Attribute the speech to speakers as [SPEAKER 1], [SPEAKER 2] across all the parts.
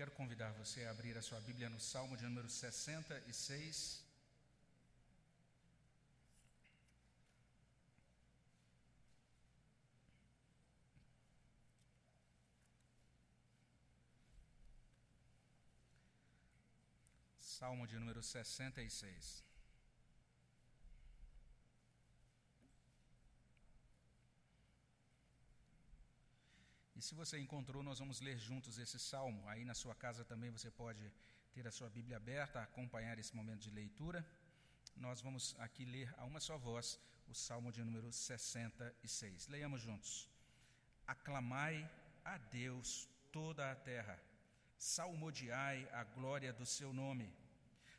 [SPEAKER 1] Quero convidar você a abrir a sua Bíblia no Salmo de número 66. Salmo de número 66. E se você encontrou, nós vamos ler juntos esse salmo. Aí na sua casa também você pode ter a sua Bíblia aberta, acompanhar esse momento de leitura. Nós vamos aqui ler a uma só voz o salmo de número 66. Leiamos juntos. Aclamai a Deus toda a terra, salmodiai a glória do seu nome,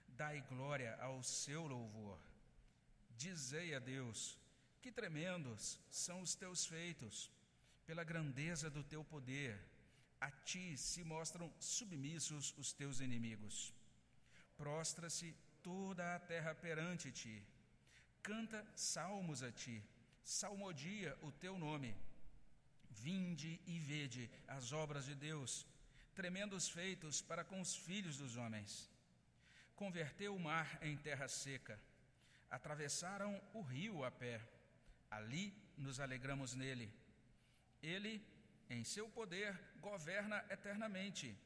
[SPEAKER 1] dai glória ao seu louvor. Dizei a Deus: que tremendos são os teus feitos pela grandeza do teu poder, a ti se mostram submissos os teus inimigos. Prostra-se toda a terra perante ti. Canta salmos a ti, salmodia o teu nome. Vinde e vede as obras de Deus, tremendos feitos para com os filhos dos homens. Converteu o mar em terra seca, atravessaram o rio a pé. Ali nos alegramos nele ele, em seu poder, governa eternamente.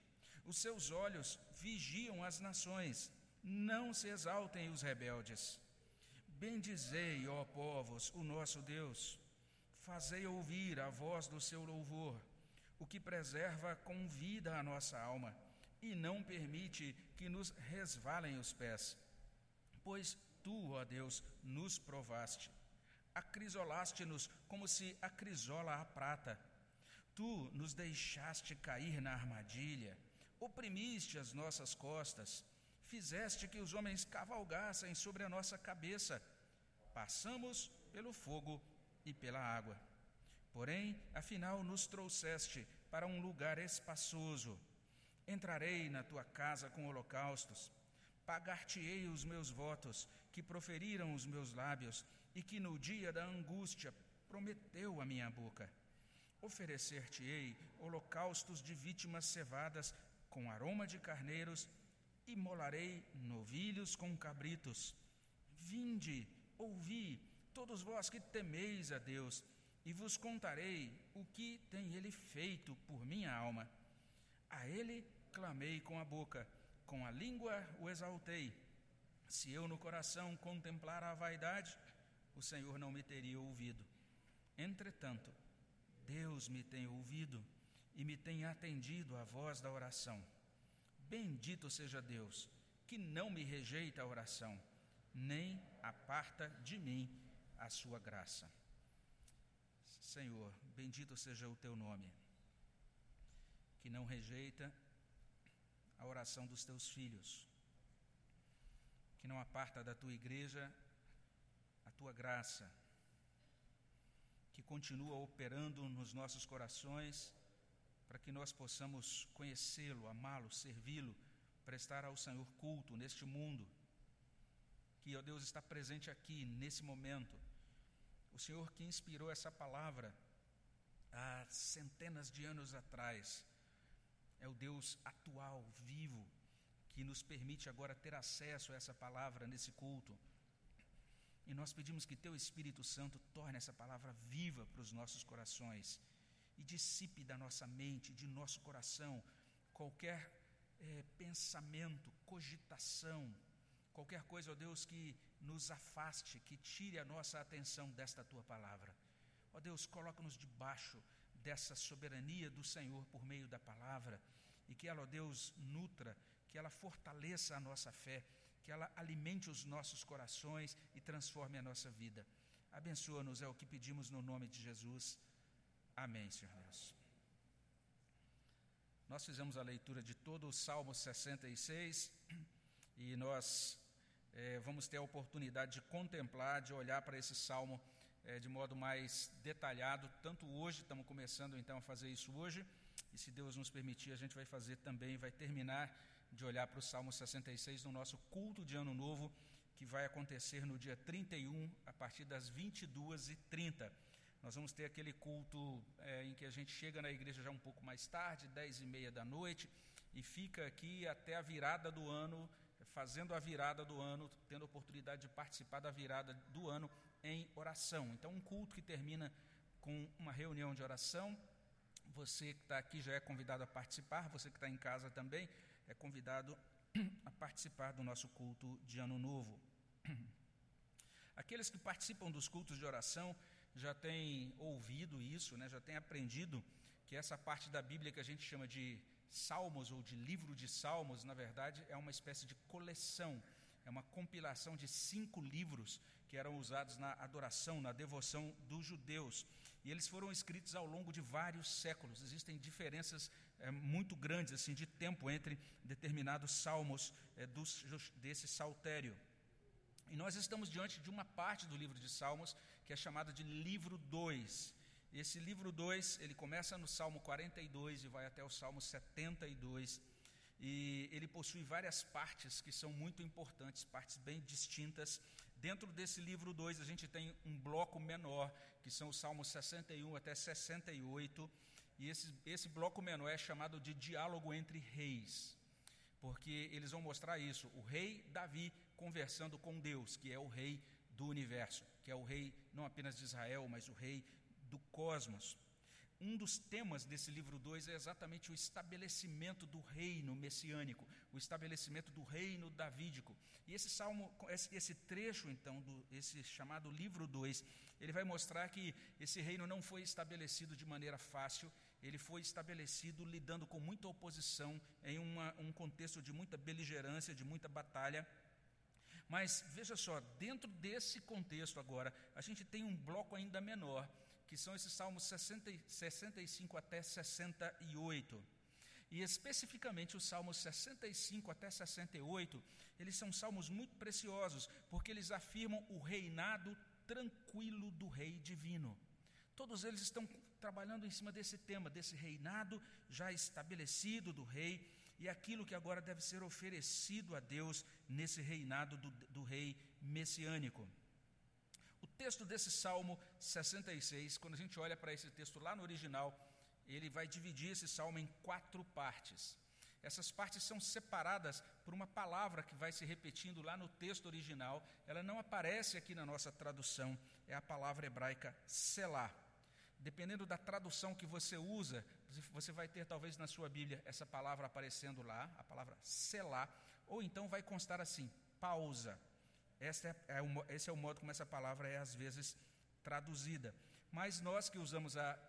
[SPEAKER 1] Os seus olhos vigiam as nações. Não se exaltem os rebeldes. Bendizei, ó povos, o nosso Deus. Fazei ouvir a voz do seu louvor, o que preserva com vida a nossa alma e não permite que nos resvalem os pés. Pois tu, ó Deus, nos provaste acrisolaste-nos como se acrisola a prata. Tu nos deixaste cair na armadilha, oprimiste as nossas costas, fizeste que os homens cavalgassem sobre a nossa cabeça. Passamos pelo fogo e pela água. Porém, afinal, nos trouxeste para um lugar espaçoso. Entrarei na tua casa com holocaustos, pagar-te-ei os meus votos que proferiram os meus lábios e que no dia da angústia prometeu a minha boca. Oferecer-te-ei holocaustos de vítimas cevadas com aroma de carneiros, e molarei novilhos com cabritos. Vinde, ouvi, todos vós que temeis a Deus, e vos contarei o que tem Ele feito por minha alma. A Ele clamei com a boca, com a língua o exaltei. Se eu no coração contemplar a vaidade, o Senhor não me teria ouvido. Entretanto, Deus me tem ouvido e me tem atendido à voz da oração. Bendito seja Deus, que não me rejeita a oração, nem aparta de mim a sua graça. Senhor, bendito seja o teu nome, que não rejeita a oração dos teus filhos, que não aparta da tua igreja tua graça, que continua operando nos nossos corações, para que nós possamos conhecê-lo, amá-lo, servi-lo, prestar ao Senhor culto neste mundo, que, ó Deus, está presente aqui, nesse momento. O Senhor que inspirou essa palavra há centenas de anos atrás, é o Deus atual, vivo, que nos permite agora ter acesso a essa palavra nesse culto. E nós pedimos que Teu Espírito Santo torne essa palavra viva para os nossos corações e dissipe da nossa mente, de nosso coração, qualquer é, pensamento, cogitação, qualquer coisa, ó Deus, que nos afaste, que tire a nossa atenção desta Tua palavra. Ó Deus, coloca-nos debaixo dessa soberania do Senhor por meio da palavra e que ela, ó Deus, nutra, que ela fortaleça a nossa fé que ela alimente os nossos corações e transforme a nossa vida. Abençoa-nos, é o que pedimos no nome de Jesus. Amém, Senhor Deus. Nós fizemos a leitura de todo o Salmo 66 e nós é, vamos ter a oportunidade de contemplar, de olhar para esse salmo é, de modo mais detalhado, tanto hoje, estamos começando então a fazer isso hoje, e se Deus nos permitir, a gente vai fazer também, vai terminar de olhar para o Salmo 66 no nosso culto de Ano Novo, que vai acontecer no dia 31, a partir das 22h30. Nós vamos ter aquele culto é, em que a gente chega na igreja já um pouco mais tarde, 10 e meia da noite, e fica aqui até a virada do ano, fazendo a virada do ano, tendo a oportunidade de participar da virada do ano em oração. Então, um culto que termina com uma reunião de oração. Você que está aqui já é convidado a participar, você que está em casa também é convidado a participar do nosso culto de Ano Novo. Aqueles que participam dos cultos de oração já têm ouvido isso, né, já têm aprendido que essa parte da Bíblia que a gente chama de Salmos ou de livro de Salmos, na verdade, é uma espécie de coleção, é uma compilação de cinco livros que eram usados na adoração, na devoção dos judeus. E eles foram escritos ao longo de vários séculos. Existem diferenças é, muito grandes assim de tempo entre determinados salmos é, dos, desse saltério. E nós estamos diante de uma parte do livro de Salmos que é chamada de livro 2. Esse livro 2, ele começa no Salmo 42 e vai até o Salmo 72. E ele possui várias partes que são muito importantes, partes bem distintas. Dentro desse livro 2, a gente tem um bloco menor, que são os Salmos 61 até 68. E esse, esse bloco menor é chamado de diálogo entre reis, porque eles vão mostrar isso. O rei Davi conversando com Deus, que é o rei do universo, que é o rei não apenas de Israel, mas o rei do cosmos. Um dos temas desse livro 2 é exatamente o estabelecimento do reino messiânico, o estabelecimento do reino davídico. E esse salmo, esse trecho então, do, esse chamado livro 2, ele vai mostrar que esse reino não foi estabelecido de maneira fácil, ele foi estabelecido lidando com muita oposição, em uma, um contexto de muita beligerância, de muita batalha. Mas veja só, dentro desse contexto agora, a gente tem um bloco ainda menor, que são esses salmos 60, 65 até 68. E especificamente os salmos 65 até 68, eles são salmos muito preciosos, porque eles afirmam o reinado tranquilo do rei divino. Todos eles estão trabalhando em cima desse tema, desse reinado já estabelecido do rei e aquilo que agora deve ser oferecido a Deus nesse reinado do, do rei messiânico. O texto desse Salmo 66, quando a gente olha para esse texto lá no original, ele vai dividir esse salmo em quatro partes. Essas partes são separadas por uma palavra que vai se repetindo lá no texto original. Ela não aparece aqui na nossa tradução, é a palavra hebraica selah. Dependendo da tradução que você usa, você vai ter talvez na sua Bíblia essa palavra aparecendo lá, a palavra selah, ou então vai constar assim, pausa. Esse é, é, o, esse é o modo como essa palavra é às vezes traduzida. Mas nós que usamos a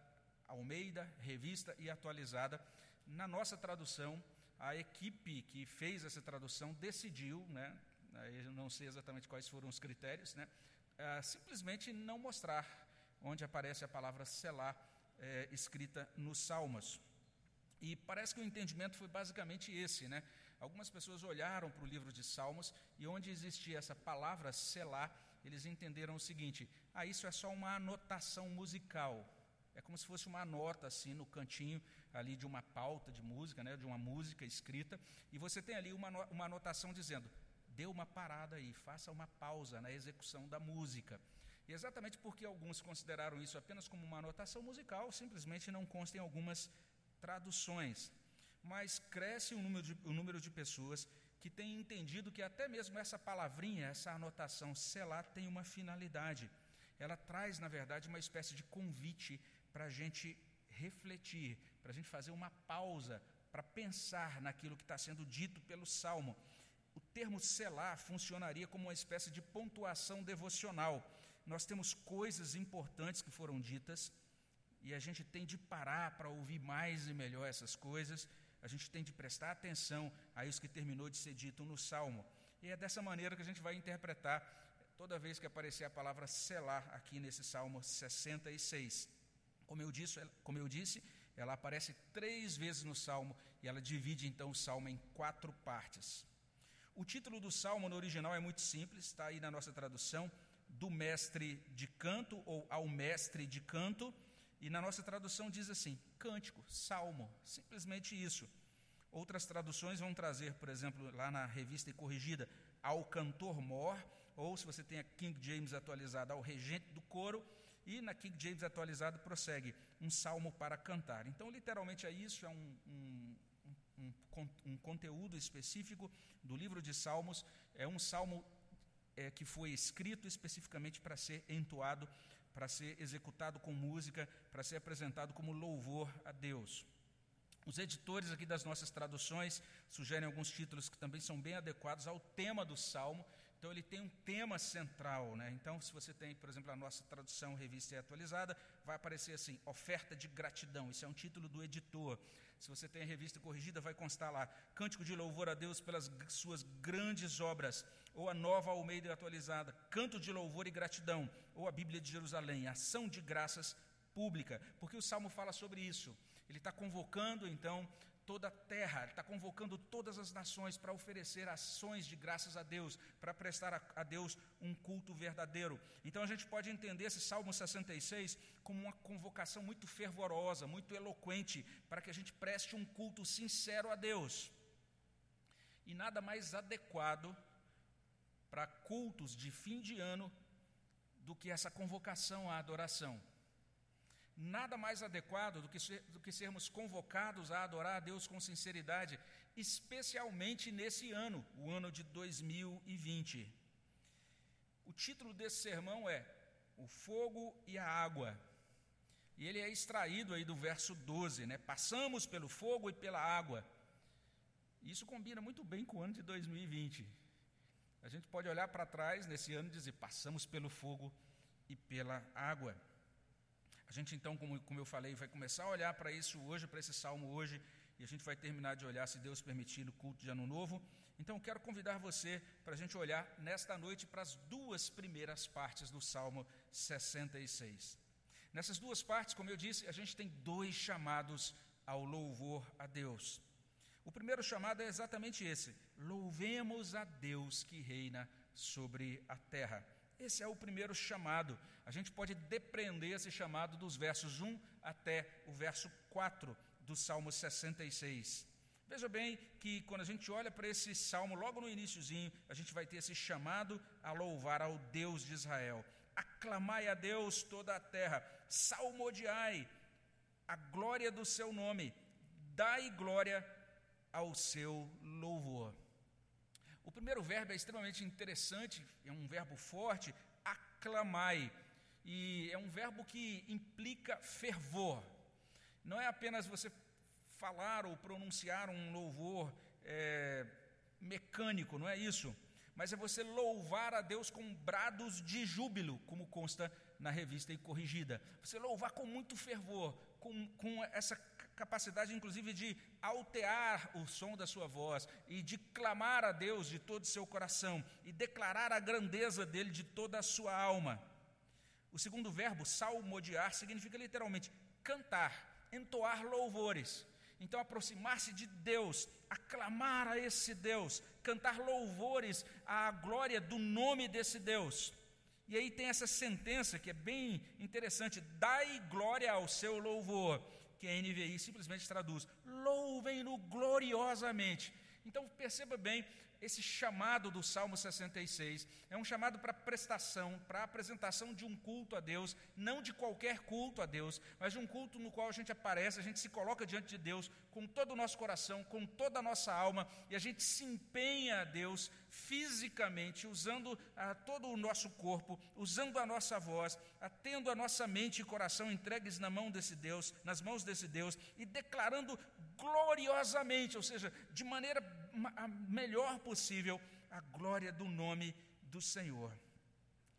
[SPEAKER 1] Almeida, revista e atualizada, na nossa tradução, a equipe que fez essa tradução decidiu, né, eu não sei exatamente quais foram os critérios, né, simplesmente não mostrar onde aparece a palavra selar é, escrita nos Salmos. E parece que o entendimento foi basicamente esse, né? Algumas pessoas olharam para o livro de Salmos e onde existia essa palavra selar, eles entenderam o seguinte: ah, isso é só uma anotação musical. É como se fosse uma nota assim no cantinho ali de uma pauta de música, né, de uma música escrita, e você tem ali uma, uma anotação dizendo: dê uma parada aí, faça uma pausa na execução da música. E exatamente porque alguns consideraram isso apenas como uma anotação musical, simplesmente não constem algumas traduções mas cresce o número, de, o número de pessoas que têm entendido que até mesmo essa palavrinha, essa anotação selar, tem uma finalidade. Ela traz, na verdade, uma espécie de convite para a gente refletir, para a gente fazer uma pausa, para pensar naquilo que está sendo dito pelo salmo. O termo selar funcionaria como uma espécie de pontuação devocional. Nós temos coisas importantes que foram ditas e a gente tem de parar para ouvir mais e melhor essas coisas a gente tem de prestar atenção a isso que terminou de ser dito no Salmo. E é dessa maneira que a gente vai interpretar toda vez que aparecer a palavra selar aqui nesse Salmo 66. Como eu disse, como eu disse ela aparece três vezes no Salmo e ela divide então o Salmo em quatro partes. O título do Salmo no original é muito simples, está aí na nossa tradução, do mestre de canto ou ao mestre de canto. E na nossa tradução diz assim: cântico, salmo, simplesmente isso. Outras traduções vão trazer, por exemplo, lá na revista e corrigida, ao cantor mor, ou se você tem a King James atualizada, ao regente do coro, e na King James atualizada prossegue, um salmo para cantar. Então, literalmente é isso, é um, um, um um conteúdo específico do livro de Salmos. É um salmo é, que foi escrito especificamente para ser entoado, para ser executado com música, para ser apresentado como louvor a Deus. Os editores aqui das nossas traduções sugerem alguns títulos que também são bem adequados ao tema do salmo. Então ele tem um tema central, né? Então, se você tem, por exemplo, a nossa tradução revista e atualizada, vai aparecer assim: oferta de gratidão. Isso é um título do editor. Se você tem a revista corrigida, vai constar lá: Cântico de louvor a Deus pelas suas grandes obras, ou a nova Almeida atualizada, Canto de louvor e gratidão, ou a Bíblia de Jerusalém, ação de graças pública, porque o salmo fala sobre isso. Ele está convocando, então, toda a terra, está convocando todas as nações para oferecer ações de graças a Deus, para prestar a, a, Deus um culto verdadeiro. Então a gente pode entender esse Salmo 66 como uma convocação muito fervorosa, muito eloquente, para que a gente preste um culto sincero a Deus. E nada mais adequado para cultos de fim de ano do que essa convocação à adoração nada mais adequado do que, ser, do que sermos convocados a adorar a Deus com sinceridade, especialmente nesse ano, o ano de 2020. O título desse sermão é O Fogo e a Água. E ele é extraído aí do verso 12, né? Passamos pelo fogo e pela água. Isso combina muito bem com o ano de 2020. A gente pode olhar para trás nesse ano e dizer: passamos pelo fogo e pela água. A gente então, como, como eu falei, vai começar a olhar para isso hoje, para esse salmo hoje, e a gente vai terminar de olhar, se Deus permitir, no culto de Ano Novo. Então, quero convidar você para a gente olhar nesta noite para as duas primeiras partes do Salmo 66. Nessas duas partes, como eu disse, a gente tem dois chamados ao louvor a Deus. O primeiro chamado é exatamente esse: louvemos a Deus que reina sobre a terra. Esse é o primeiro chamado. A gente pode depreender esse chamado dos versos 1 até o verso 4 do Salmo 66. Veja bem que quando a gente olha para esse salmo, logo no iníciozinho, a gente vai ter esse chamado a louvar ao Deus de Israel. Aclamai a Deus toda a terra, salmodiai a glória do seu nome, dai glória ao seu louvor. Primeiro verbo é extremamente interessante, é um verbo forte, aclamai. E é um verbo que implica fervor. Não é apenas você falar ou pronunciar um louvor é, mecânico, não é isso. Mas é você louvar a Deus com brados de júbilo, como consta na revista e corrigida. Você louvar com muito fervor, com, com essa capacidade, inclusive, de altear o som da sua voz e de clamar a Deus de todo o seu coração e declarar a grandeza dele de toda a sua alma. O segundo verbo, salmodiar, significa literalmente cantar, entoar louvores. Então, aproximar-se de Deus, aclamar a esse Deus, cantar louvores à glória do nome desse Deus. E aí tem essa sentença que é bem interessante: dai glória ao seu louvor que a NVI simplesmente traduz: louvem-no gloriosamente. Então perceba bem, esse chamado do Salmo 66 é um chamado para prestação, para apresentação de um culto a Deus, não de qualquer culto a Deus, mas de um culto no qual a gente aparece, a gente se coloca diante de Deus com todo o nosso coração, com toda a nossa alma, e a gente se empenha a Deus fisicamente, usando a, ah, todo o nosso corpo, usando a nossa voz, atendo a nossa mente e coração entregues na mão desse Deus, nas mãos desse Deus, e declarando gloriosamente, ou seja, de maneira a melhor possível, a glória do nome do Senhor.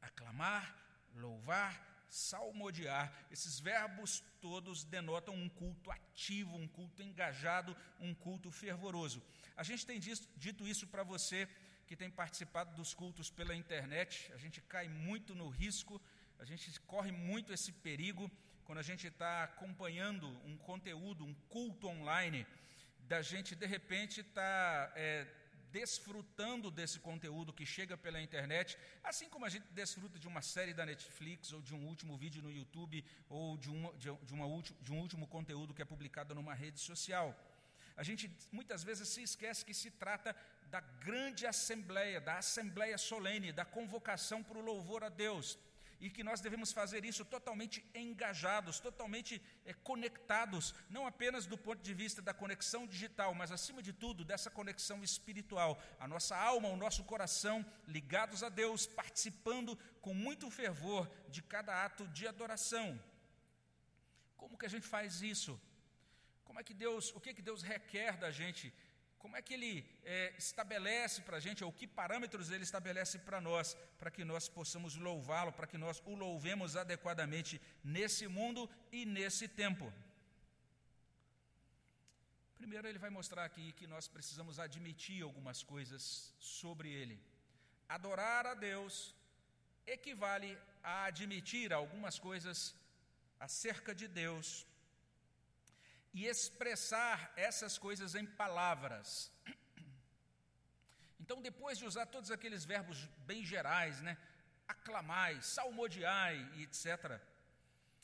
[SPEAKER 1] Aclamar, louvar, salmodiar, esses verbos todos denotam um culto ativo, um culto engajado, um culto fervoroso. A gente tem dito isso para você que tem participado dos cultos pela internet, a gente cai muito no risco, a gente corre muito esse perigo quando a gente está acompanhando um conteúdo, um culto online, da gente de repente estar tá, é, desfrutando desse conteúdo que chega pela internet, assim como a gente desfruta de uma série da Netflix, ou de um último vídeo no YouTube, ou de, uma, de, de, uma, de um último conteúdo que é publicado numa rede social. A gente muitas vezes se esquece que se trata da grande assembleia, da assembleia solene, da convocação para o louvor a Deus. E que nós devemos fazer isso totalmente engajados, totalmente é, conectados, não apenas do ponto de vista da conexão digital, mas acima de tudo dessa conexão espiritual, a nossa alma, o nosso coração ligados a Deus, participando com muito fervor de cada ato de adoração. Como que a gente faz isso? Como é que Deus, o que que Deus requer da gente como é que ele é, estabelece para a gente, ou que parâmetros ele estabelece para nós, para que nós possamos louvá-lo, para que nós o louvemos adequadamente nesse mundo e nesse tempo? Primeiro, ele vai mostrar aqui que nós precisamos admitir algumas coisas sobre ele. Adorar a Deus equivale a admitir algumas coisas acerca de Deus e expressar essas coisas em palavras. Então, depois de usar todos aqueles verbos bem gerais, né? Aclamai, salmodiai e etc.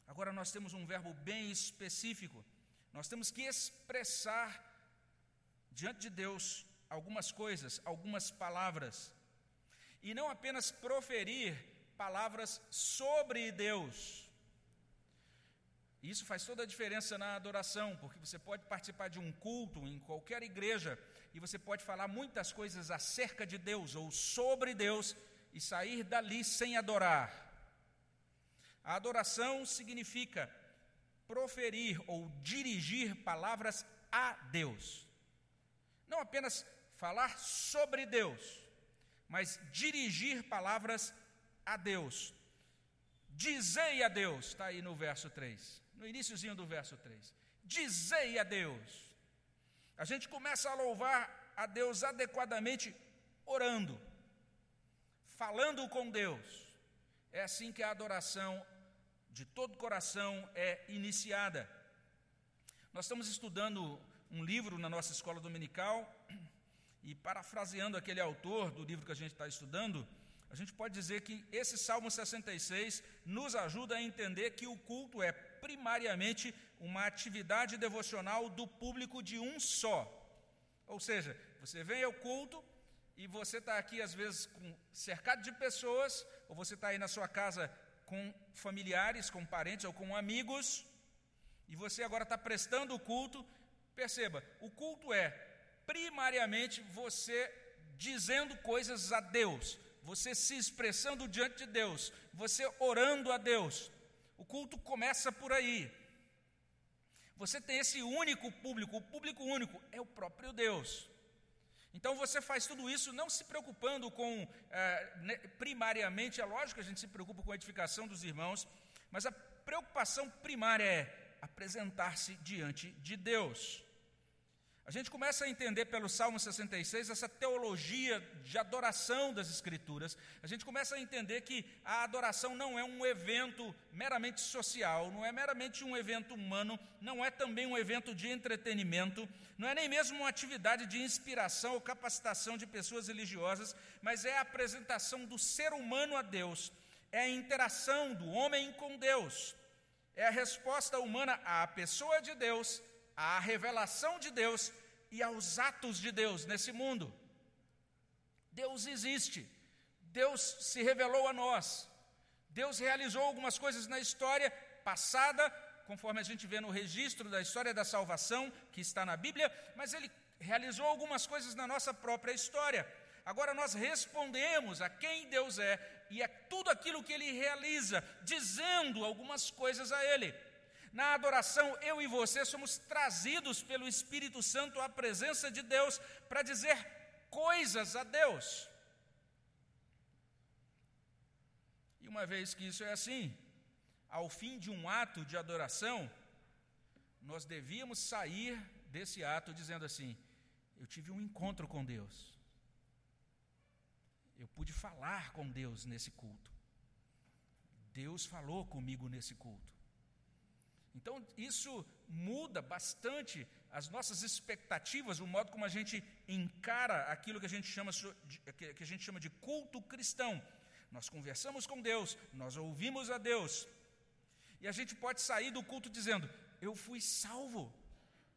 [SPEAKER 1] Agora nós temos um verbo bem específico. Nós temos que expressar diante de Deus algumas coisas, algumas palavras. E não apenas proferir palavras sobre Deus isso faz toda a diferença na adoração, porque você pode participar de um culto em qualquer igreja e você pode falar muitas coisas acerca de Deus ou sobre Deus e sair dali sem adorar. A adoração significa proferir ou dirigir palavras a Deus. Não apenas falar sobre Deus, mas dirigir palavras a Deus. Dizei a Deus, está aí no verso 3 no iníciozinho do verso 3. Dizei a Deus. A gente começa a louvar a Deus adequadamente orando, falando com Deus. É assim que a adoração de todo coração é iniciada. Nós estamos estudando um livro na nossa escola dominical, e parafraseando aquele autor do livro que a gente está estudando, a gente pode dizer que esse Salmo 66 nos ajuda a entender que o culto é primariamente uma atividade devocional do público de um só. Ou seja, você vem ao culto e você está aqui, às vezes, com, cercado de pessoas, ou você está aí na sua casa com familiares, com parentes ou com amigos, e você agora está prestando o culto. Perceba, o culto é primariamente você dizendo coisas a Deus, você se expressando diante de Deus, você orando a Deus. O culto começa por aí. Você tem esse único público, o público único é o próprio Deus. Então você faz tudo isso não se preocupando com, é, primariamente, é lógico que a gente se preocupa com a edificação dos irmãos, mas a preocupação primária é apresentar-se diante de Deus. A gente começa a entender pelo Salmo 66 essa teologia de adoração das Escrituras. A gente começa a entender que a adoração não é um evento meramente social, não é meramente um evento humano, não é também um evento de entretenimento, não é nem mesmo uma atividade de inspiração ou capacitação de pessoas religiosas, mas é a apresentação do ser humano a Deus, é a interação do homem com Deus, é a resposta humana à pessoa de Deus à revelação de Deus e aos atos de Deus nesse mundo. Deus existe, Deus se revelou a nós, Deus realizou algumas coisas na história passada, conforme a gente vê no registro da história da salvação que está na Bíblia, mas Ele realizou algumas coisas na nossa própria história. Agora nós respondemos a quem Deus é e é tudo aquilo que Ele realiza, dizendo algumas coisas a Ele. Na adoração, eu e você somos trazidos pelo Espírito Santo à presença de Deus para dizer coisas a Deus. E uma vez que isso é assim, ao fim de um ato de adoração, nós devíamos sair desse ato dizendo assim: eu tive um encontro com Deus. Eu pude falar com Deus nesse culto. Deus falou comigo nesse culto. Então, isso muda bastante as nossas expectativas, o modo como a gente encara aquilo que a gente chama de, que a gente chama de culto cristão. Nós conversamos com Deus, nós ouvimos a Deus, e a gente pode sair do culto dizendo: Eu fui salvo,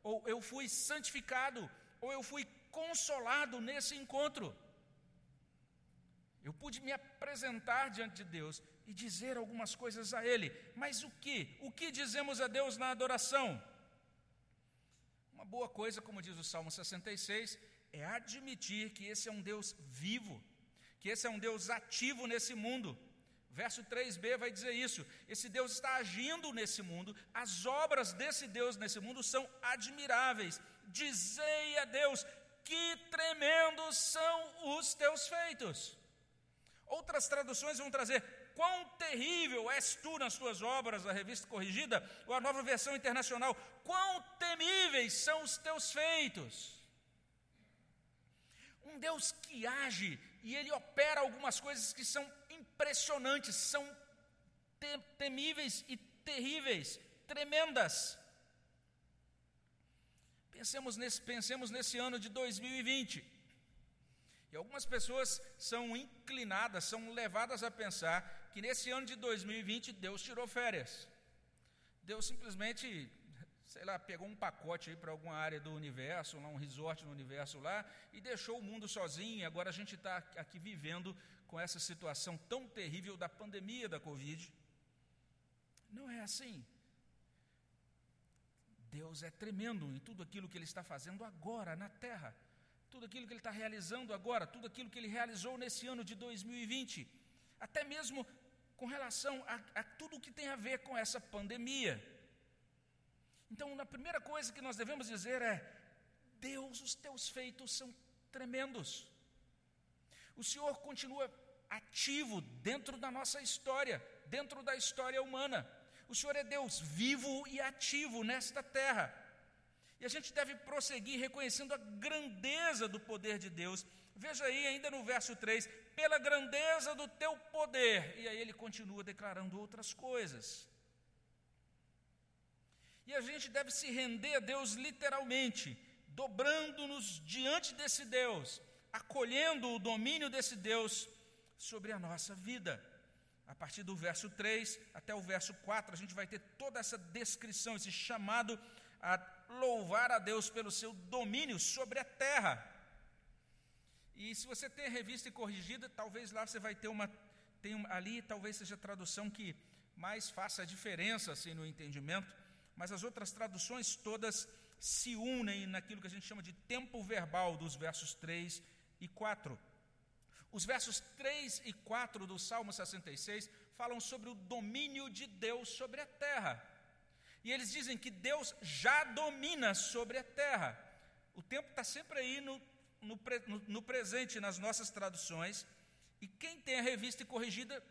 [SPEAKER 1] ou eu fui santificado, ou eu fui consolado nesse encontro. Eu pude me apresentar diante de Deus e dizer algumas coisas a Ele. Mas o que? O que dizemos a Deus na adoração? Uma boa coisa, como diz o Salmo 66, é admitir que esse é um Deus vivo, que esse é um Deus ativo nesse mundo. Verso 3b vai dizer isso. Esse Deus está agindo nesse mundo, as obras desse Deus nesse mundo são admiráveis. Dizei a Deus: que tremendos são os teus feitos. Outras traduções vão trazer: quão terrível és tu nas tuas obras, a revista corrigida, ou a nova versão internacional, quão temíveis são os teus feitos. Um Deus que age e ele opera algumas coisas que são impressionantes, são temíveis e terríveis, tremendas. Pensemos nesse, pensemos nesse ano de 2020. E algumas pessoas são inclinadas, são levadas a pensar que nesse ano de 2020 Deus tirou férias. Deus simplesmente, sei lá, pegou um pacote aí para alguma área do universo, lá um resort no universo lá, e deixou o mundo sozinho. E agora a gente está aqui vivendo com essa situação tão terrível da pandemia da Covid. Não é assim. Deus é tremendo em tudo aquilo que Ele está fazendo agora na terra, tudo aquilo que Ele está realizando agora, tudo aquilo que Ele realizou nesse ano de 2020, até mesmo com relação a, a tudo que tem a ver com essa pandemia. Então, a primeira coisa que nós devemos dizer é: Deus, os teus feitos são tremendos. O Senhor continua ativo dentro da nossa história, dentro da história humana. O Senhor é Deus vivo e ativo nesta terra. E a gente deve prosseguir reconhecendo a grandeza do poder de Deus. Veja aí, ainda no verso 3, pela grandeza do teu poder. E aí ele continua declarando outras coisas. E a gente deve se render a Deus literalmente, dobrando-nos diante desse Deus, acolhendo o domínio desse Deus sobre a nossa vida a partir do verso 3 até o verso 4, a gente vai ter toda essa descrição, esse chamado a louvar a Deus pelo seu domínio sobre a terra. E se você tem a revista corrigida, talvez lá você vai ter uma, tem uma ali talvez seja a tradução que mais faça a diferença assim no entendimento, mas as outras traduções todas se unem naquilo que a gente chama de tempo verbal dos versos 3 e 4. Os versos 3 e 4 do Salmo 66 falam sobre o domínio de Deus sobre a terra. E eles dizem que Deus já domina sobre a terra. O tempo está sempre aí no, no, no, presente, nas nossas traduções. E quem tem a revista corrigida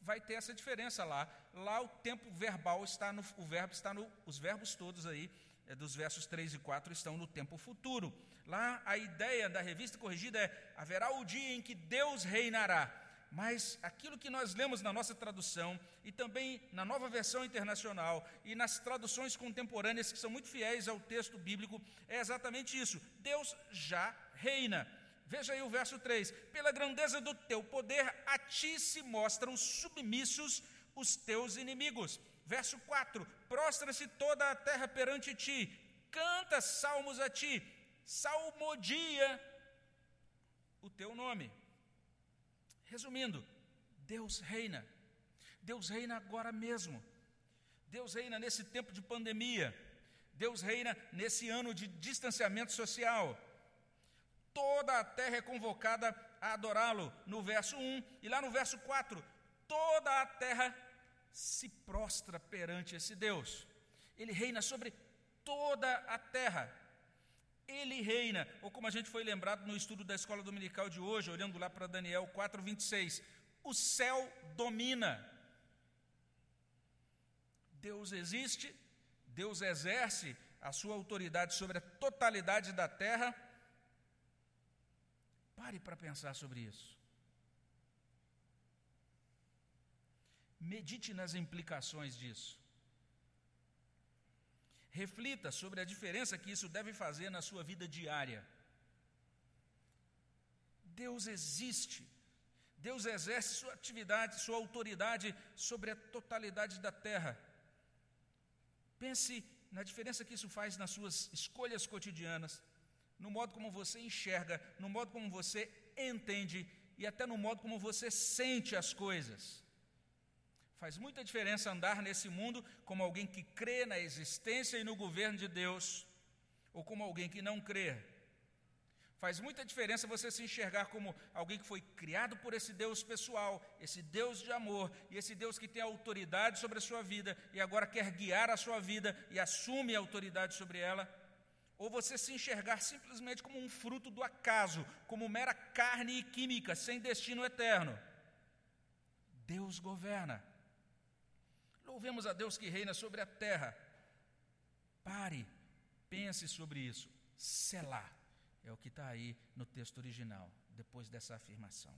[SPEAKER 1] vai ter essa diferença lá. Lá o tempo verbal está no, o verbo está no, os verbos todos aí, é, dos versos 3 e 4 estão no tempo futuro. Lá a ideia da revista corrigida é: haverá o dia em que Deus reinará. Mas aquilo que nós lemos na nossa tradução, e também na nova versão internacional, e nas traduções contemporâneas que são muito fiéis ao texto bíblico, é exatamente isso: Deus já reina. Veja aí o verso 3: Pela grandeza do teu poder, a ti se mostram submissos os teus inimigos. Verso 4: Prostra-se toda a terra perante ti, canta salmos a ti, salmodia o teu nome. Resumindo, Deus reina. Deus reina agora mesmo. Deus reina nesse tempo de pandemia. Deus reina nesse ano de distanciamento social. Toda a terra é convocada a adorá-lo, no verso 1. E lá no verso 4, toda a terra se prostra perante esse Deus. Ele reina sobre toda a terra. Ele reina, ou como a gente foi lembrado no estudo da escola dominical de hoje, olhando lá para Daniel 4:26, o céu domina. Deus existe, Deus exerce a sua autoridade sobre a totalidade da terra. Pare para pensar sobre isso. Medite nas implicações disso. Reflita sobre a diferença que isso deve fazer na sua vida diária. Deus existe. Deus exerce sua atividade, sua autoridade sobre a totalidade da terra. Pense na diferença que isso faz nas suas escolhas cotidianas, no modo como você enxerga, no modo como você entende e até no modo como você sente as coisas. Faz muita diferença andar nesse mundo como alguém que crê na existência e no governo de Deus, ou como alguém que não crê. Faz muita diferença você se enxergar como alguém que foi criado por esse Deus pessoal, esse Deus de amor, e esse Deus que tem autoridade sobre a sua vida e agora quer guiar a sua vida e assume a autoridade sobre ela. Ou você se enxergar simplesmente como um fruto do acaso, como mera carne e química, sem destino eterno. Deus governa. Louvemos a Deus que reina sobre a terra. Pare, pense sobre isso. Selar é o que está aí no texto original, depois dessa afirmação.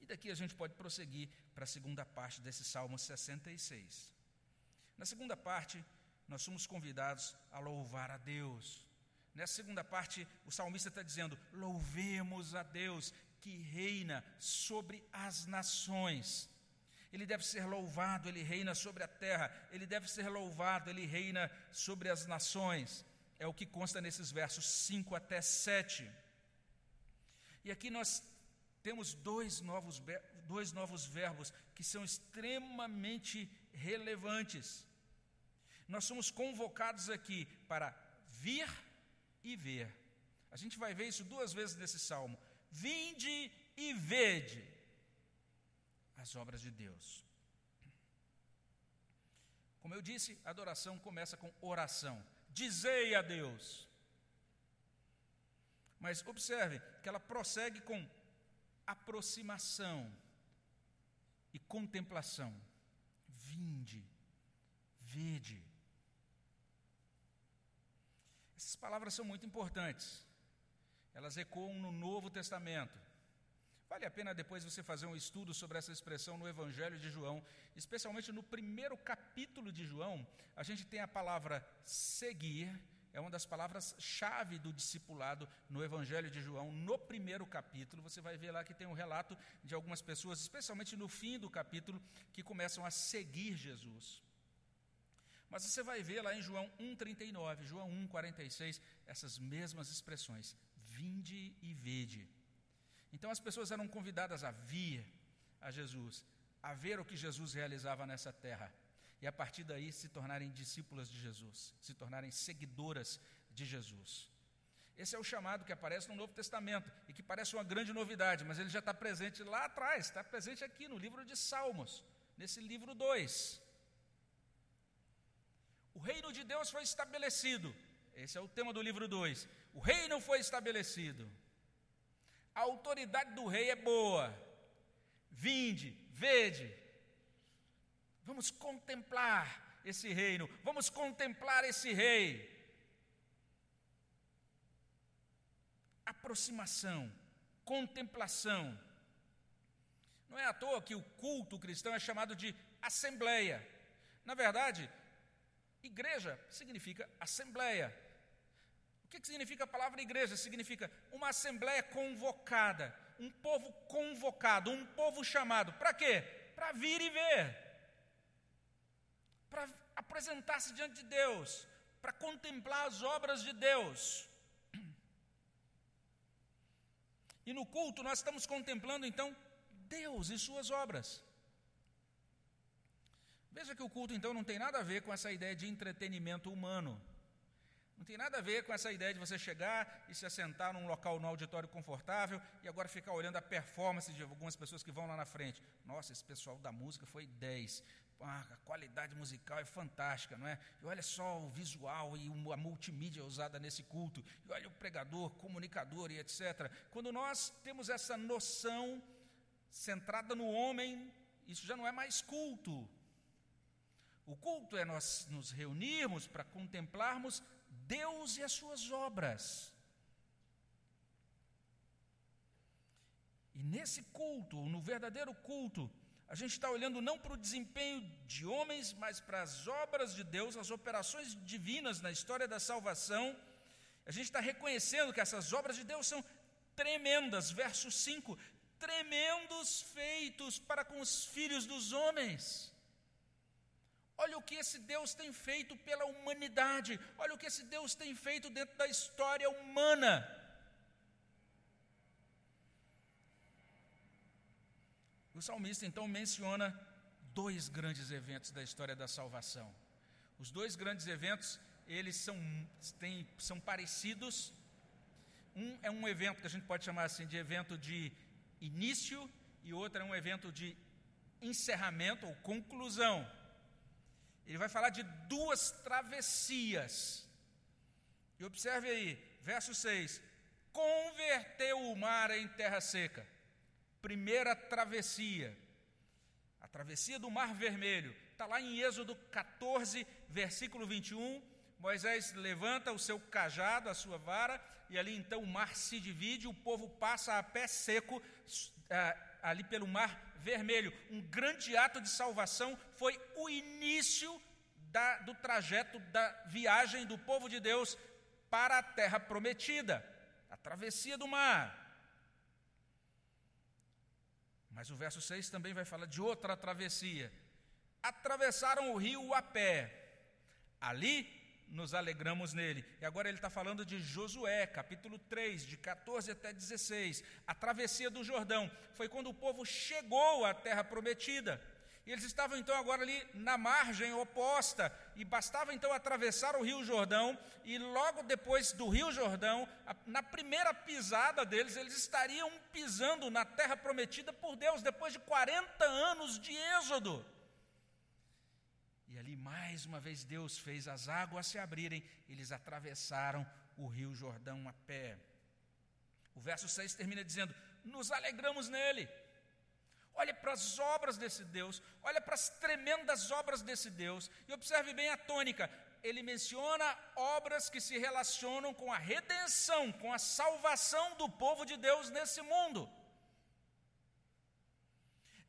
[SPEAKER 1] E daqui a gente pode prosseguir para a segunda parte desse Salmo 66. Na segunda parte, nós somos convidados a louvar a Deus. Nessa segunda parte, o salmista está dizendo: louvemos a Deus que reina sobre as nações. Ele deve ser louvado, ele reina sobre a terra, ele deve ser louvado, ele reina sobre as nações é o que consta nesses versos 5 até 7. E aqui nós temos dois novos, dois novos verbos que são extremamente relevantes. Nós somos convocados aqui para vir e ver. A gente vai ver isso duas vezes nesse salmo. Vinde e vede as obras de Deus. Como eu disse, a adoração começa com oração dizei a Deus. Mas observe que ela prossegue com aproximação e contemplação. Vinde, vede. Essas palavras são muito importantes. Elas ecoam no Novo Testamento. Vale a pena depois você fazer um estudo sobre essa expressão no Evangelho de João, especialmente no primeiro capítulo de João, a gente tem a palavra seguir, é uma das palavras-chave do discipulado no Evangelho de João. No primeiro capítulo, você vai ver lá que tem um relato de algumas pessoas, especialmente no fim do capítulo, que começam a seguir Jesus. Mas você vai ver lá em João 1,39, João 1,46, essas mesmas expressões: vinde e vede. Então as pessoas eram convidadas a vir a Jesus, a ver o que Jesus realizava nessa terra e a partir daí se tornarem discípulas de Jesus, se tornarem seguidoras de Jesus. Esse é o chamado que aparece no Novo Testamento e que parece uma grande novidade, mas ele já está presente lá atrás, está presente aqui no livro de Salmos, nesse livro 2. O reino de Deus foi estabelecido, esse é o tema do livro 2. O reino foi estabelecido. A autoridade do rei é boa. Vinde, vede. Vamos contemplar esse reino, vamos contemplar esse rei. Aproximação, contemplação. Não é à toa que o culto cristão é chamado de assembleia. Na verdade, igreja significa assembleia. O que significa a palavra igreja? Significa uma assembleia convocada, um povo convocado, um povo chamado. Para quê? Para vir e ver, para apresentar-se diante de Deus, para contemplar as obras de Deus. E no culto nós estamos contemplando então Deus e suas obras. Veja que o culto então não tem nada a ver com essa ideia de entretenimento humano. Não tem nada a ver com essa ideia de você chegar e se assentar num local, num auditório confortável e agora ficar olhando a performance de algumas pessoas que vão lá na frente. Nossa, esse pessoal da música foi 10. Ah, a qualidade musical é fantástica, não é? E olha só o visual e a multimídia usada nesse culto. E olha o pregador, comunicador e etc. Quando nós temos essa noção centrada no homem, isso já não é mais culto. O culto é nós nos reunirmos para contemplarmos Deus e as suas obras. E nesse culto, no verdadeiro culto, a gente está olhando não para o desempenho de homens, mas para as obras de Deus, as operações divinas na história da salvação. A gente está reconhecendo que essas obras de Deus são tremendas. Verso 5: tremendos feitos para com os filhos dos homens. Olha o que esse Deus tem feito pela humanidade. Olha o que esse Deus tem feito dentro da história humana. O salmista então menciona dois grandes eventos da história da salvação. Os dois grandes eventos, eles são, têm, são parecidos. Um é um evento que a gente pode chamar assim de evento de início e outro é um evento de encerramento ou conclusão. Ele vai falar de duas travessias. E observe aí, verso 6: Converteu o mar em terra seca. Primeira travessia. A travessia do Mar Vermelho. Está lá em Êxodo 14, versículo 21. Moisés levanta o seu cajado, a sua vara, e ali então o mar se divide, o povo passa a pé seco ah, ali pelo mar vermelho. Um grande ato de salvação foi o início da, do trajeto da viagem do povo de Deus para a terra prometida, a travessia do mar. Mas o verso 6 também vai falar de outra travessia. Atravessaram o rio a pé. Ali nos alegramos nele. E agora ele está falando de Josué, capítulo 3, de 14 até 16. A travessia do Jordão foi quando o povo chegou à terra prometida. E eles estavam então agora ali na margem oposta, e bastava então atravessar o Rio Jordão, e logo depois do Rio Jordão, na primeira pisada deles, eles estariam pisando na terra prometida por Deus, depois de 40 anos de êxodo. Ali mais uma vez Deus fez as águas se abrirem, eles atravessaram o Rio Jordão a pé. O verso 6 termina dizendo: Nos alegramos nele. Olhe para as obras desse Deus, olha para as tremendas obras desse Deus, e observe bem a tônica. Ele menciona obras que se relacionam com a redenção, com a salvação do povo de Deus nesse mundo.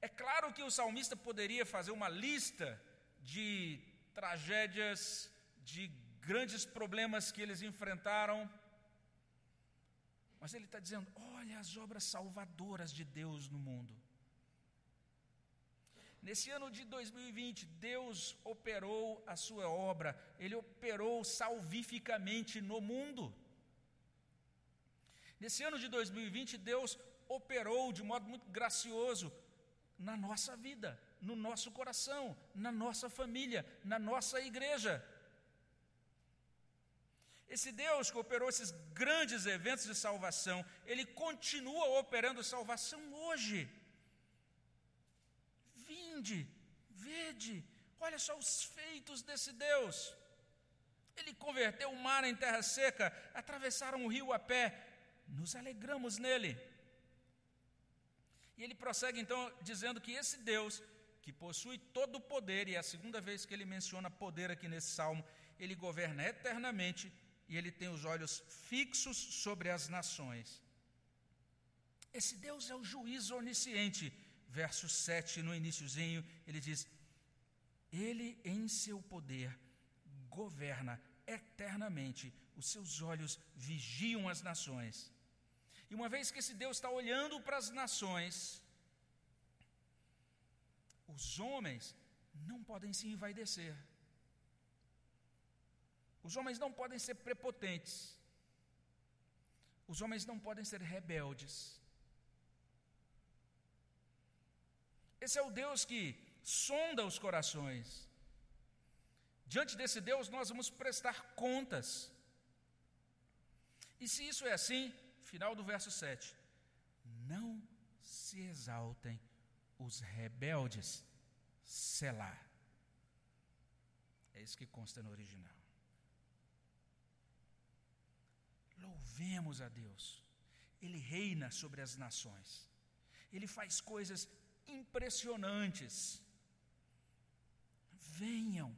[SPEAKER 1] É claro que o salmista poderia fazer uma lista de tragédias, de grandes problemas que eles enfrentaram, mas ele está dizendo: olha as obras salvadoras de Deus no mundo. Nesse ano de 2020, Deus operou a sua obra, Ele operou salvificamente no mundo. Nesse ano de 2020, Deus operou de modo muito gracioso na nossa vida, no nosso coração, na nossa família, na nossa igreja. Esse Deus que operou esses grandes eventos de salvação, Ele continua operando salvação hoje. Vinde, vede, olha só os feitos desse Deus. Ele converteu o mar em terra seca, atravessaram o rio a pé, nos alegramos nele. E ele prossegue então dizendo que esse Deus, que possui todo o poder, e é a segunda vez que ele menciona poder aqui nesse salmo, ele governa eternamente e ele tem os olhos fixos sobre as nações. Esse Deus é o juiz onisciente verso 7, no iníciozinho, ele diz: Ele em seu poder governa eternamente, os seus olhos vigiam as nações. E uma vez que esse Deus está olhando para as nações, os homens não podem se envaidecer. Os homens não podem ser prepotentes. Os homens não podem ser rebeldes. Esse é o Deus que sonda os corações. Diante desse Deus, nós vamos prestar contas. E se isso é assim, final do verso 7, não se exaltem os rebeldes, Selá. É isso que consta no original. Louvemos a Deus. Ele reina sobre as nações. Ele faz coisas impressionantes. Venham,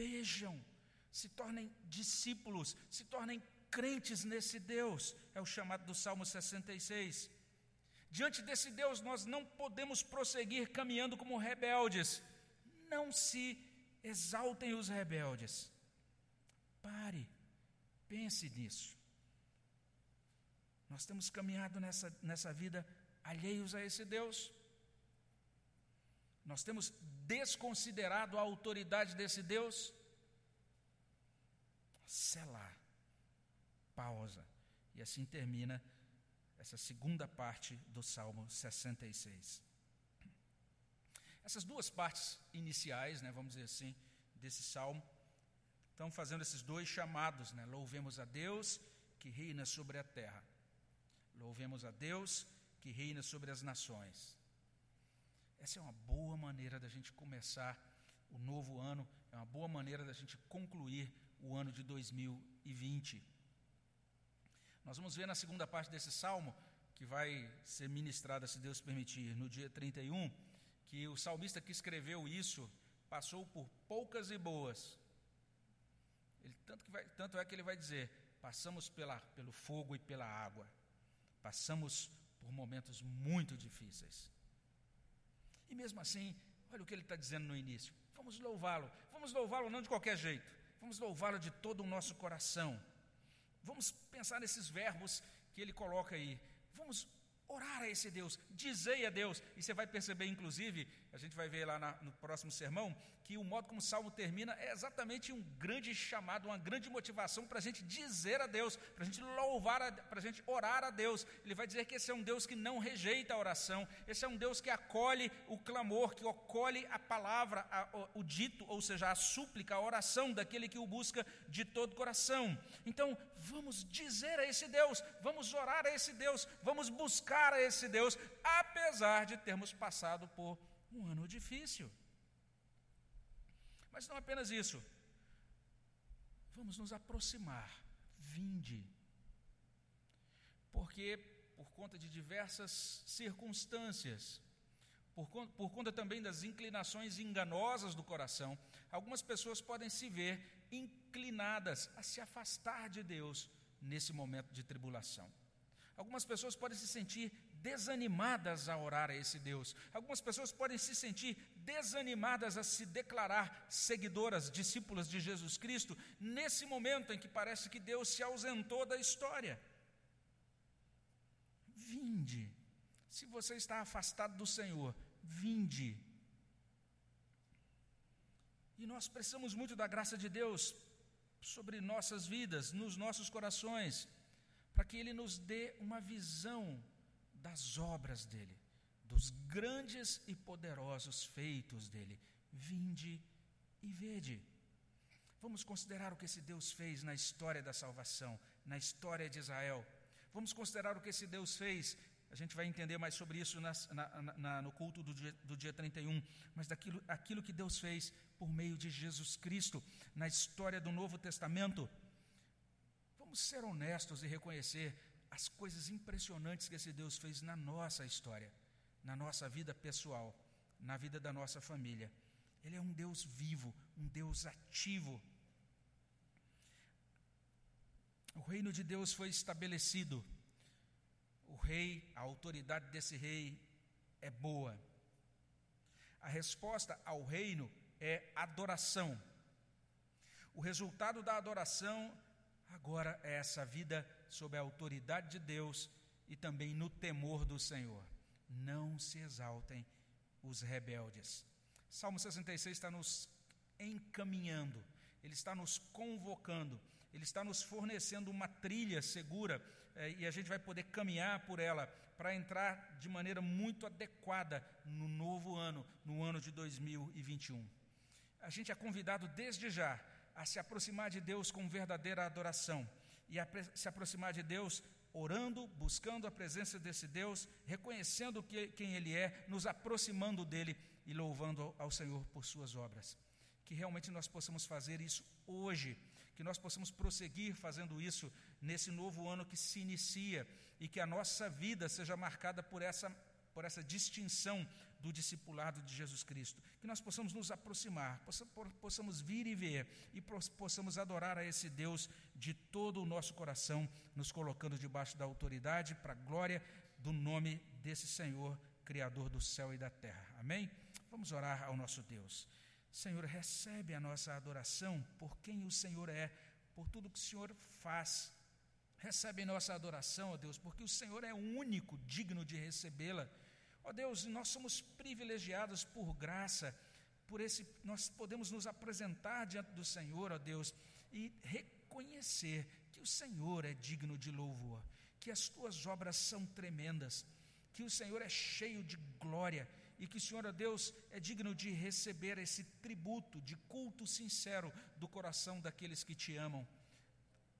[SPEAKER 1] vejam, se tornem discípulos, se tornem crentes nesse Deus. É o chamado do Salmo 66. Diante desse Deus, nós não podemos prosseguir caminhando como rebeldes. Não se exaltem os rebeldes. Pare, pense nisso. Nós temos caminhado nessa, nessa vida alheios a esse Deus. Nós temos desconsiderado a autoridade desse Deus? Selar. Pausa. E assim termina essa segunda parte do Salmo 66. Essas duas partes iniciais, né, vamos dizer assim, desse salmo, estão fazendo esses dois chamados, né? Louvemos a Deus que reina sobre a terra. Louvemos a Deus que reina sobre as nações. Essa é uma boa maneira da gente começar o novo ano, é uma boa maneira da gente concluir o ano de 2020. Nós vamos ver na segunda parte desse salmo, que vai ser ministrada, se Deus permitir, no dia 31, que o salmista que escreveu isso passou por poucas e boas. Ele, tanto, que vai, tanto é que ele vai dizer: passamos pela, pelo fogo e pela água, passamos por momentos muito difíceis. E mesmo assim, olha o que ele está dizendo no início: vamos louvá-lo, vamos louvá-lo não de qualquer jeito, vamos louvá-lo de todo o nosso coração. Vamos pensar nesses verbos que ele coloca aí. Vamos orar a esse Deus, dizer a Deus, e você vai perceber, inclusive, a gente vai ver lá na, no próximo sermão, que o modo como o salmo termina é exatamente um grande chamado, uma grande motivação para a gente dizer a Deus, para a gente louvar, para a gente orar a Deus. Ele vai dizer que esse é um Deus que não rejeita a oração, esse é um Deus que acolhe o clamor, que acolhe a palavra, a, o, o dito, ou seja, a súplica, a oração daquele que o busca de todo coração. Então, vamos dizer a esse Deus, vamos orar a esse Deus, vamos buscar a esse Deus, apesar de termos passado por um ano difícil. Mas não apenas isso. Vamos nos aproximar. Vinde. Porque, por conta de diversas circunstâncias, por, por conta também das inclinações enganosas do coração, algumas pessoas podem se ver inclinadas a se afastar de Deus nesse momento de tribulação. Algumas pessoas podem se sentir desanimadas a orar a esse Deus. Algumas pessoas podem se sentir desanimadas a se declarar seguidoras, discípulas de Jesus Cristo, nesse momento em que parece que Deus se ausentou da história. Vinde. Se você está afastado do Senhor, vinde. E nós precisamos muito da graça de Deus sobre nossas vidas, nos nossos corações para que Ele nos dê uma visão das obras dEle, dos grandes e poderosos feitos dEle. Vinde e vede. Vamos considerar o que esse Deus fez na história da salvação, na história de Israel. Vamos considerar o que esse Deus fez. A gente vai entender mais sobre isso na, na, na, no culto do dia, do dia 31. Mas daquilo aquilo que Deus fez por meio de Jesus Cristo na história do Novo Testamento. Vamos ser honestos e reconhecer as coisas impressionantes que esse Deus fez na nossa história, na nossa vida pessoal, na vida da nossa família. Ele é um Deus vivo, um Deus ativo. O reino de Deus foi estabelecido. O rei, a autoridade desse rei é boa. A resposta ao reino é adoração. O resultado da adoração Agora é essa vida sob a autoridade de Deus e também no temor do Senhor. Não se exaltem os rebeldes. Salmo 66 está nos encaminhando, ele está nos convocando, ele está nos fornecendo uma trilha segura eh, e a gente vai poder caminhar por ela para entrar de maneira muito adequada no novo ano, no ano de 2021. A gente é convidado desde já a se aproximar de Deus com verdadeira adoração e se aproximar de Deus orando, buscando a presença desse Deus, reconhecendo que, quem Ele é, nos aproximando dele e louvando ao Senhor por Suas obras. Que realmente nós possamos fazer isso hoje, que nós possamos prosseguir fazendo isso nesse novo ano que se inicia e que a nossa vida seja marcada por essa, por essa distinção do discipulado de Jesus Cristo. Que nós possamos nos aproximar, possamos vir e ver e possamos adorar a esse Deus de todo o nosso coração, nos colocando debaixo da autoridade para a glória do nome desse Senhor, Criador do céu e da terra. Amém? Vamos orar ao nosso Deus. Senhor, recebe a nossa adoração por quem o Senhor é, por tudo que o Senhor faz. Recebe nossa adoração, ó Deus, porque o Senhor é o único digno de recebê-la. Ó Deus, nós somos privilegiados por graça, por esse nós podemos nos apresentar diante do Senhor, ó Deus, e reconhecer que o Senhor é digno de louvor, que as tuas obras são tremendas, que o Senhor é cheio de glória e que o Senhor, ó Deus, é digno de receber esse tributo de culto sincero do coração daqueles que te amam.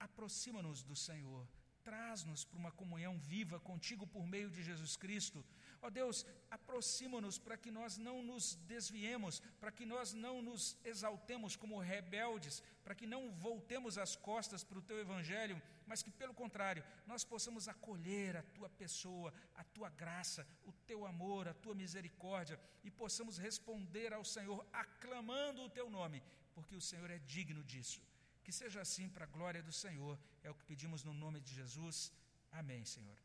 [SPEAKER 1] Aproxima-nos do Senhor, traz-nos para uma comunhão viva contigo por meio de Jesus Cristo. Ó Deus, aproxima-nos para que nós não nos desviemos, para que nós não nos exaltemos como rebeldes, para que não voltemos as costas para o teu evangelho, mas que pelo contrário, nós possamos acolher a tua pessoa, a tua graça, o teu amor, a tua misericórdia e possamos responder ao Senhor aclamando o teu nome, porque o Senhor é digno disso. Que seja assim para a glória do Senhor, é o que pedimos no nome de Jesus. Amém, Senhor.